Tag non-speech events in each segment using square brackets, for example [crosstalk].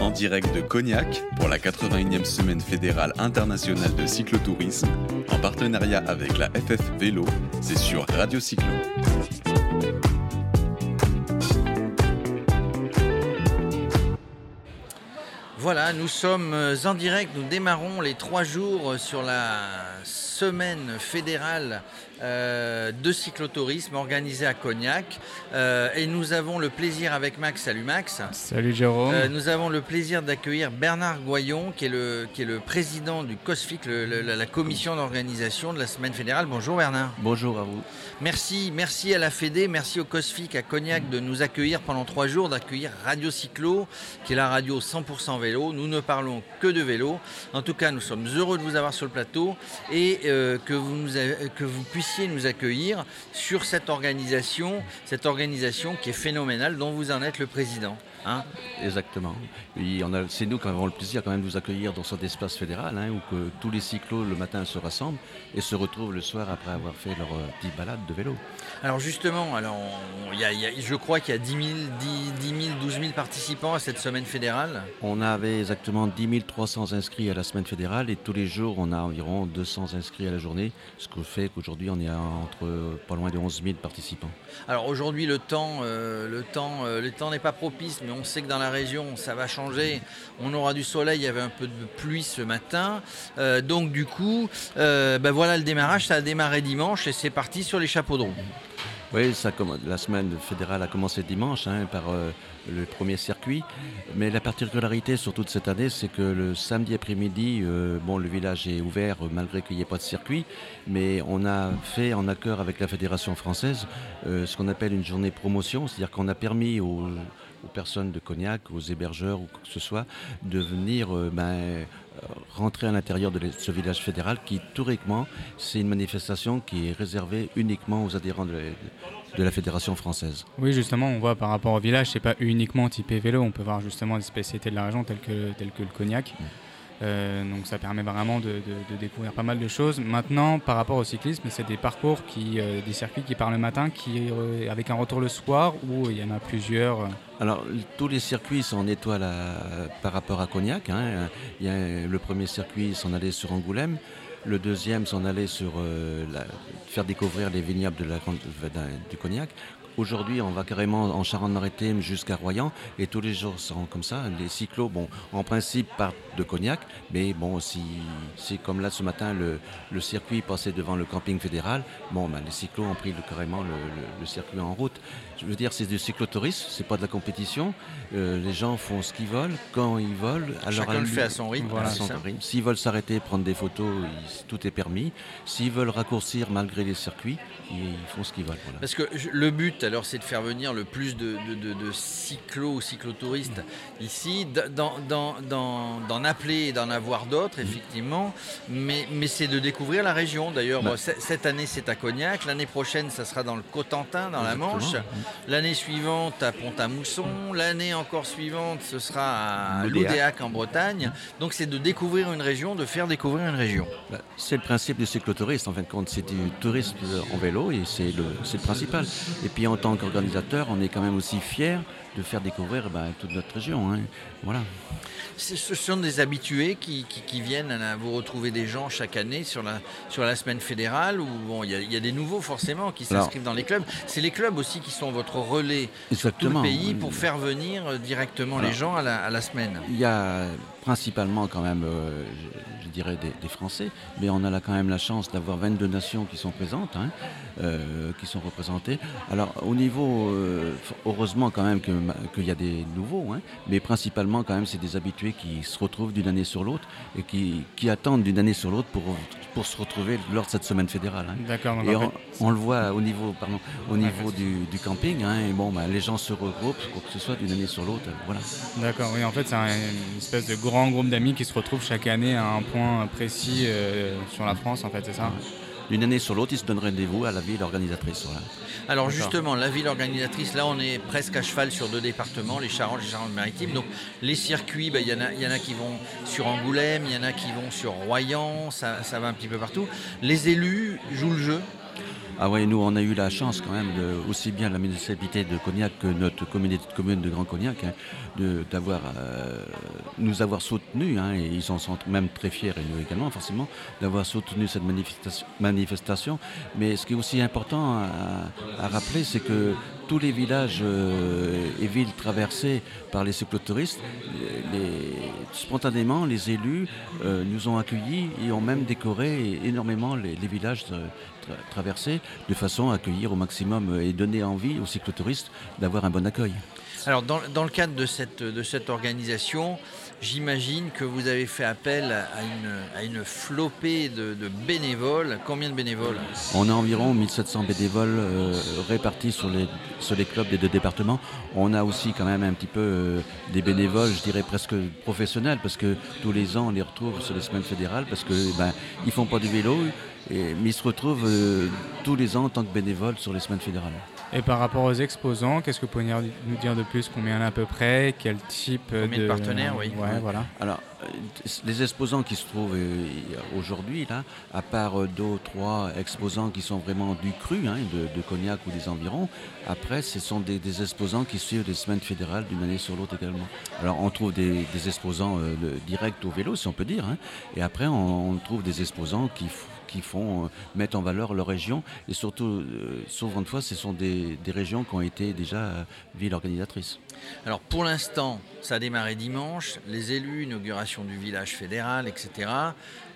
En direct de Cognac pour la 81e semaine fédérale internationale de cyclotourisme, en partenariat avec la FF Vélo, c'est sur Radio Cyclo. Voilà, nous sommes en direct, nous démarrons les trois jours sur la semaine fédérale euh, de cyclotourisme organisé à Cognac. Euh, et nous avons le plaisir avec Max, salut Max. Salut Jérôme. Euh, nous avons le plaisir d'accueillir Bernard Goyon, qui est le, qui est le président du COSFIC, la, commission d'organisation de la semaine fédérale. Bonjour Bernard. Bonjour à vous. Merci, merci à la Fédé, merci au COSFIC à Cognac de nous accueillir pendant trois jours, d'accueillir Radio Cyclo, qui est la radio 100% vélo. Nous ne parlons que de vélo. En tout cas, nous sommes heureux de vous avoir sur le plateau et que, vous nous que vous puissiez nous accueillir sur cette organisation, cette organisation qui est phénoménale, dont vous en êtes le président. Hein Exactement. C'est nous qui avons le plaisir quand même de vous accueillir dans cet espace fédéral, hein, où que tous les cyclos le matin se rassemblent et se retrouvent le soir après avoir fait leur euh, petite balade de vélo. Alors justement, alors, je crois qu'il y a 10 000, 10, 000, 12 000 participants à cette semaine fédérale. On avait exactement 10 300 inscrits à la semaine fédérale et tous les jours on a environ 200 inscrits à la journée, ce qui fait qu'aujourd'hui on est entre pas loin de 11 000 participants. Alors aujourd'hui le temps, euh, le temps, euh, le temps n'est pas propice, mais on sait que dans la région, ça va changer. On aura du soleil, il y avait un peu de pluie ce matin. Euh, donc du coup, euh, ben voilà le démarrage, ça a démarré dimanche et c'est parti sur les chapeaux de roue. Oui, la semaine fédérale a commencé dimanche hein, par euh, le premier circuit. Mais la particularité sur toute cette année, c'est que le samedi après-midi, bon, le village est ouvert malgré qu'il n'y ait pas de circuit. Mais on a fait en accord avec la Fédération française ce qu'on appelle une journée promotion. C'est-à-dire qu'on a permis aux aux personnes de Cognac, aux hébergeurs ou quoi que ce soit, de venir euh, ben, euh, rentrer à l'intérieur de ce village fédéral qui, théoriquement, c'est une manifestation qui est réservée uniquement aux adhérents de la, Fédération française. Oui, justement, on voit par rapport au village, c'est pas uniquement typé vélo, on peut voir justement des spécialités de la région telles que, telles que le cognac. Mm. Euh, donc ça permet vraiment de, découvrir pas mal de choses. Maintenant, par rapport au cyclisme, c'est des parcours, qui, euh, des circuits qui partent le matin, qui, euh, avec un retour le soir, ou il y en a plusieurs Alors, tous les circuits sont en étoile par rapport à Cognac. Hein. Il y a, le premier circuit s'en allait sur Angoulême. Le deuxième s'en allait sur faire découvrir les vignobles de la, du Cognac. Aujourd'hui, on va carrément en Charente-Maritime jusqu'à Royan et tous les jours seront comme ça. Les cyclos, bon, en principe partent de Cognac, mais bon, si c'est comme là ce matin, le, circuit passait devant le camping fédéral, bon, ben, les cyclos ont pris carrément le, circuit en route. Je veux dire, c'est du cyclotourisme, c'est pas de la compétition. Euh, les gens font ce qu'ils veulent, quand ils veulent. Chacun le fait à son rythme. S'ils veulent s'arrêter, prendre des photos, tout est permis. S'ils veulent raccourcir malgré les circuits, ils font ce qu'ils veulent. Parce que le but, alors c'est de faire venir le plus de, de, cyclos ou cyclotouristes ici, d'en appeler et d'en avoir d'autres, effectivement, mais, mais c'est de découvrir la région. D'ailleurs, bah. cette année c'est à Cognac, l'année prochaine ça sera dans le Cotentin, dans la Manche, l'année suivante à Pont-à-Mousson, l'année encore suivante ce sera à Loudéac en Bretagne. Donc c'est de découvrir une région, de faire découvrir une région. Bah, c'est le principe du cyclotourisme, en fin de compte, c'est du tourisme en vélo et c'est le, le principal. Et puis en tant qu'organisateur, on est quand même aussi fier de faire découvrir ben, toute notre région. Hein. Voilà. Ce sont des habitués qui, viennent à vous retrouver des gens chaque année sur la, sur la semaine fédérale ou bon, il y, a des nouveaux forcément qui s'inscrivent dans les clubs. C'est les clubs aussi qui sont votre relais sur tout le pays pour faire venir euh, directement les gens à la, à la semaine. Il y a principalement quand même, euh, je, dirais, des, Français, mais on a là quand même la chance d'avoir 22 nations qui sont présentes, hein, euh, qui sont représentées. Alors au niveau, heureusement quand même qu'il y a des nouveaux, hein, mais principalement quand même c'est des habitués qui se retrouvent d'une année sur l'autre et qui, qui attendent d'une année sur l'autre pour, pour se retrouver lors de cette semaine fédérale. Hein. D'accord. Et on, le voit au niveau, pardon, au niveau du, du, camping, et bon, bah, les gens se regroupent, quoi que ce soit, d'une année sur l'autre, voilà. D'accord, oui, en fait c'est une espèce de grand groupe d'amis qui se retrouvent chaque année à un point précis euh, sur la France, en fait, c'est ça d'une année sur l'autre, ils se donnent rendez-vous à la ville organisatrice. Alors justement, la ville organisatrice, là on est presque à cheval sur deux départements, les Charentes et les Charentes-Maritimes. Donc les circuits, bah, il y, en a, y en a qui vont sur Angoulême, il y en a qui vont sur Royan, ça, va un petit peu partout. Les élus jouent le jeu? Ah ouais, nous on a eu la chance quand même, de, aussi bien la municipalité de Cognac que notre communauté de communes de Grand Cognac, hein, de, d'avoir, euh, nous avoir soutenus, hein, et ils en sont même très fiers, et nous également forcément, d'avoir soutenu cette manifestation. Mais ce qui est aussi important à, à rappeler, c'est que tous les villages euh, et villes traversés par les cyclotouristes, les, spontanément, les élus euh, nous ont accueillis et ont même décoré énormément les, villages euh, tra- traversés de façon à accueillir au maximum et donner envie aux cyclotouristes d'avoir un bon accueil. Alors, dans, dans le cadre de cette, de cette organisation, j'imagine que vous avez fait appel à une, à une flopée de, de bénévoles. Combien de bénévoles? On a environ 1700 bénévoles euh, répartis sur les, sur les clubs des deux départements. On a aussi quand même un petit peu euh, des bénévoles, je dirais presque professionnels, parce que tous les ans on les retrouve sur les semaines fédérales, parce que ben, ils font pas du vélo, et- mais ils se retrouvent euh, tous les ans en tant que bénévoles sur les semaines fédérales. Et par rapport aux exposants, qu'est-ce que vous pouvez nous dire de plus? Combien il y en a à peu près? Quel type Combien de partenaires, oui. Ouais, Ouais. voilà. Alors, euh, les exposants qui se trouvent euh, aujourd'hui, là, à part euh, deux ou trois exposants qui sont vraiment du cru, hein, de, Cognac ou des environs, après, ce sont des, des exposants qui suivent les semaines fédérales d'une année sur l'autre également. Alors, on trouve des, des exposants euh, directs au vélo, si on peut dire, hein, et après, on, trouve des exposants qui, qui font euh, en valeur leur région, et surtout, euh, souvent de fois, ce sont des, des régions qui ont été déjà euh, villes organisatrices. Alors pour l'instant, ça a démarré dimanche, les élus, inauguration du village fédéral, etc.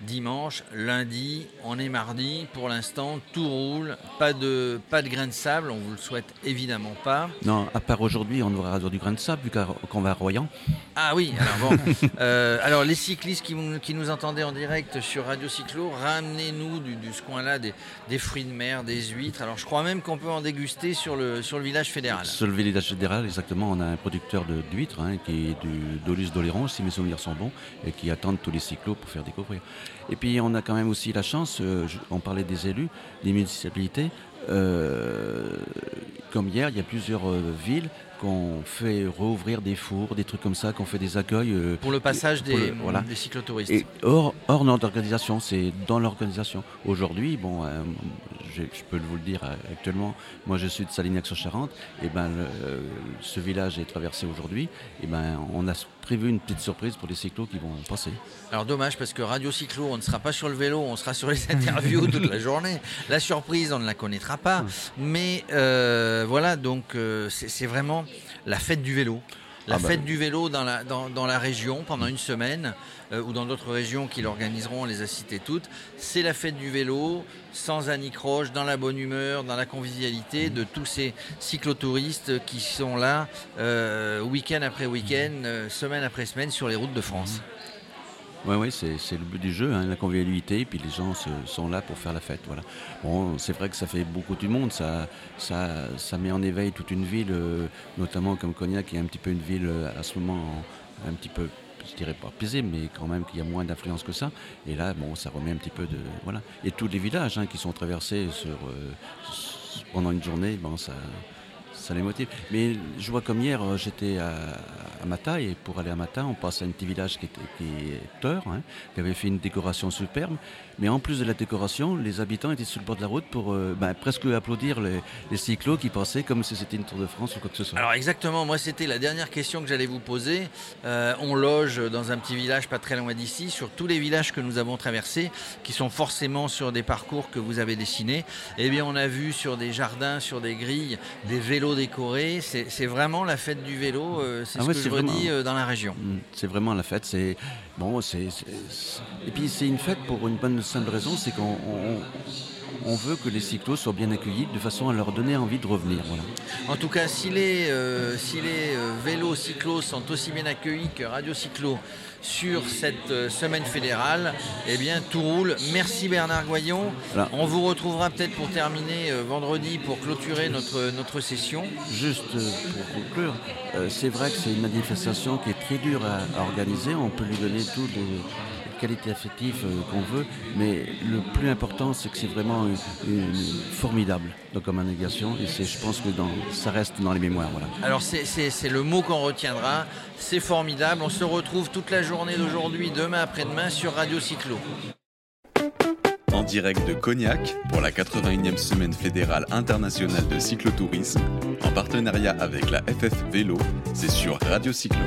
Dimanche, lundi, on est mardi, pour l'instant, tout roule, pas de, pas de grain de sable, on vous le souhaite évidemment pas. Non, à part aujourd'hui, on aura du grain de sable, vu qu'on va à Royan. Ah oui, alors bon. [laughs] Euh, alors les cyclistes qui, qui nous entendaient en direct sur Radio Cyclo, ramenez-nous du, du ce coin-là des, des fruits de mer, des huîtres. Alors je crois même qu'on peut en déguster sur le, sur le village fédéral. Sur le village fédéral, exactement, on a un producteur d'huîtres hein, qui est du d'Olus d'Oléron, si mes souvenirs sont bons, et qui attendent tous les cyclos pour faire découvrir. Et puis on a quand même aussi la chance, euh, on parlait des élus, des municipalités. euh, comme hier, il y a plusieurs euh, villes qu'on fait rouvrir des fours, des trucs comme ça, qu'on fait des accueils. euh, Pour le passage pour des, le- voilà. des cyclotouristes. Et hors, hors notre organisation, c'est dans l'organisation. Aujourd'hui, bon, euh, je, je peux vous le dire euh, actuellement, moi je suis de Salignac-sur-Charente, et ben le- euh, ce village est traversé aujourd'hui, et ben on a prévu une petite surprise pour les cyclos qui vont passer. Alors dommage parce que Radio Cyclo, on ne sera pas sur le vélo, on sera sur les [laughs] interviews toute la journée. La surprise, on ne la connaîtra pas. Mais euh, voilà, donc euh, c'est vraiment la fête du vélo. La Ah bah fête du vélo dans la, dans, dans la région pendant une semaine euh, ou dans d'autres régions qui l'organiseront, on les a citées toutes. C'est la fête du vélo, sans anicroche, dans la bonne humeur, dans la convivialité de tous ces cyclotouristes qui sont là euh, week-end après week-end, euh, semaine après semaine sur les routes de France. Oui, c'est le but du jeu, hein, la convivialité, puis les gens sont là pour faire la fête. Voilà. Bon, c'est vrai que ça fait beaucoup du monde, ça, ça, ça met en éveil toute une ville, euh, notamment comme Cognac, qui est un petit peu une ville euh, à ce moment en- un petit peu, je dirais pas paisible, mais quand même qu'il y a moins d'influence que ça. Et là, bon, ça remet un petit peu de. Voilà. Et tous les villages hein, qui sont traversés sur, euh, pendant une journée, bon, ça. Ça les motive. Mais je vois comme hier, euh, j'étais à, à et pour aller à Mata, on passe à un petit village qui, était, qui est Teur, hein, qui avait fait une décoration superbe. Mais en plus de la décoration, les habitants étaient sur le bord de la route pour euh, ben, presque applaudir les, les cyclos qui passaient comme si c'était une Tour de France ou quoi que ce soit. Alors exactement, moi c'était la dernière question que j'allais vous poser. Euh, on loge dans un petit village pas très loin d'ici, sur tous les villages que nous avons traversés, qui sont forcément sur des parcours que vous avez dessinés. Eh bien on a vu sur des jardins, sur des grilles, des vélos décorés. C'est vraiment la fête du vélo, euh, c'est Ah ce ouais, que je redis vraiment- euh, dans la région. Mm, C'est vraiment la fête. C'est bon, c'est- et puis c'est une fête pour une bonne simple raison, c'est qu'on on, veut que les cyclos soient bien accueillis de façon à leur donner envie de revenir. Voilà. En tout cas, si les, euh, si les euh, vélos cyclos sont aussi bien accueillis que Radio Cyclo sur cette euh, semaine fédérale, eh bien tout roule. Merci Bernard Goyon. Voilà. On vous retrouvera peut-être pour terminer euh, vendredi pour clôturer notre, notre session. Juste pour conclure, euh, c'est vrai que c'est une manifestation qui est très dure à, à organiser. On peut lui donner toutes les qualités affectives euh, qu'on veut, mais le plus important, c'est que c'est vraiment une, une formidable donc, comme négation. Et c'est, je pense que dans, ça reste dans les mémoires. Voilà. Alors c'est le mot qu'on retiendra. C'est formidable. On se retrouve toute la journée d'aujourd'hui, demain après-demain sur Radio Cyclo. en direct de Cognac pour la 81e semaine fédérale internationale de cyclotourisme, en partenariat avec la FF Vélo, c'est sur Radio Cyclo.